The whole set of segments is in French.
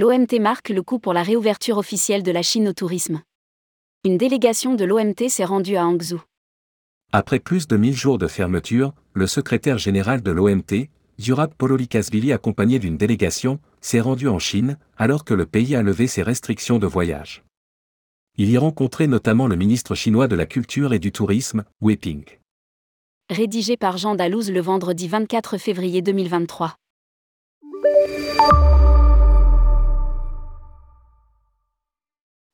L'OMT marque le coup pour la réouverture officielle de la Chine au tourisme. Une délégation de l'OMT s'est rendue à Hangzhou. Après plus de 1000 jours de fermeture, le secrétaire général de l'OMT, Zurab Pololikasvili accompagné d'une délégation, s'est rendu en Chine, alors que le pays a levé ses restrictions de voyage. Il y rencontrait notamment le ministre chinois de la Culture et du Tourisme, Wei Ping. Rédigé par Jean Dalouse le vendredi 24 février 2023.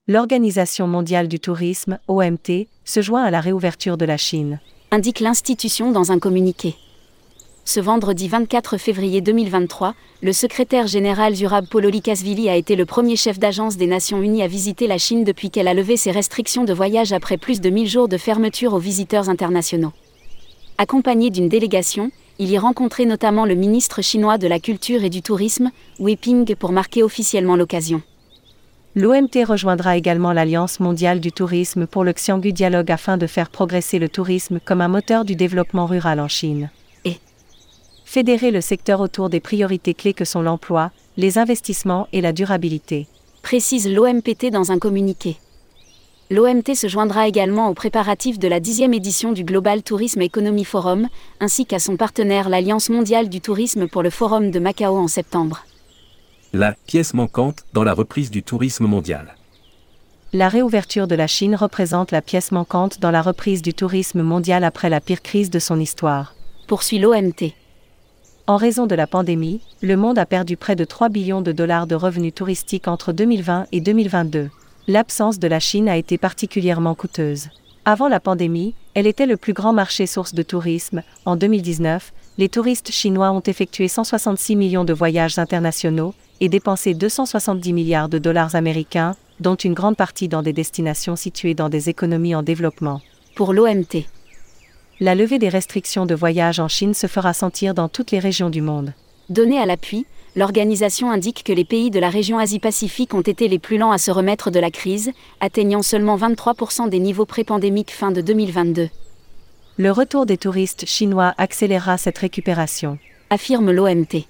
L'Organisation mondiale du tourisme, OMT, se joint à la réouverture de la Chine. Indique l'institution dans un communiqué. Ce vendredi 24 février 2023, le secrétaire général Zurab Pololikasvili a été le premier chef d'agence des Nations Unies à visiter la Chine depuis qu'elle a levé ses restrictions de voyage après plus de 1000 jours de fermeture aux visiteurs internationaux. Accompagné d'une délégation, il y rencontrait notamment le ministre chinois de la Culture et du Tourisme, Wei Ping, pour marquer officiellement l'occasion. L'OMT rejoindra également l'Alliance mondiale du tourisme pour le Xianggu Dialogue afin de faire progresser le tourisme comme un moteur du développement rural en Chine. Et fédérer le secteur autour des priorités clés que sont l'emploi, les investissements et la durabilité. Précise l'OMPT dans un communiqué. L'OMT se joindra également aux préparatifs de la dixième édition du Global Tourism Economy Forum, ainsi qu'à son partenaire l'Alliance mondiale du tourisme pour le Forum de Macao en septembre la pièce manquante dans la reprise du tourisme mondial. La réouverture de la Chine représente la pièce manquante dans la reprise du tourisme mondial après la pire crise de son histoire. Poursuit l'OMT. En raison de la pandémie, le monde a perdu près de 3 billions de dollars de revenus touristiques entre 2020 et 2022. L'absence de la Chine a été particulièrement coûteuse. Avant la pandémie, elle était le plus grand marché source de tourisme. En 2019, les touristes chinois ont effectué 166 millions de voyages internationaux, et dépensé 270 milliards de dollars américains, dont une grande partie dans des destinations situées dans des économies en développement. Pour l'OMT. La levée des restrictions de voyage en Chine se fera sentir dans toutes les régions du monde. Donné à l'appui, l'organisation indique que les pays de la région Asie-Pacifique ont été les plus lents à se remettre de la crise, atteignant seulement 23% des niveaux pré-pandémiques fin de 2022. Le retour des touristes chinois accélérera cette récupération. Affirme l'OMT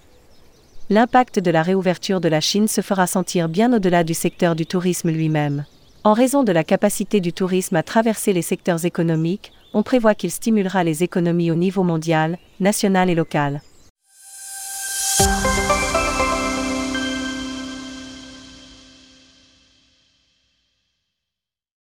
l'impact de la réouverture de la Chine se fera sentir bien au-delà du secteur du tourisme lui-même. En raison de la capacité du tourisme à traverser les secteurs économiques, on prévoit qu'il stimulera les économies au niveau mondial, national et local.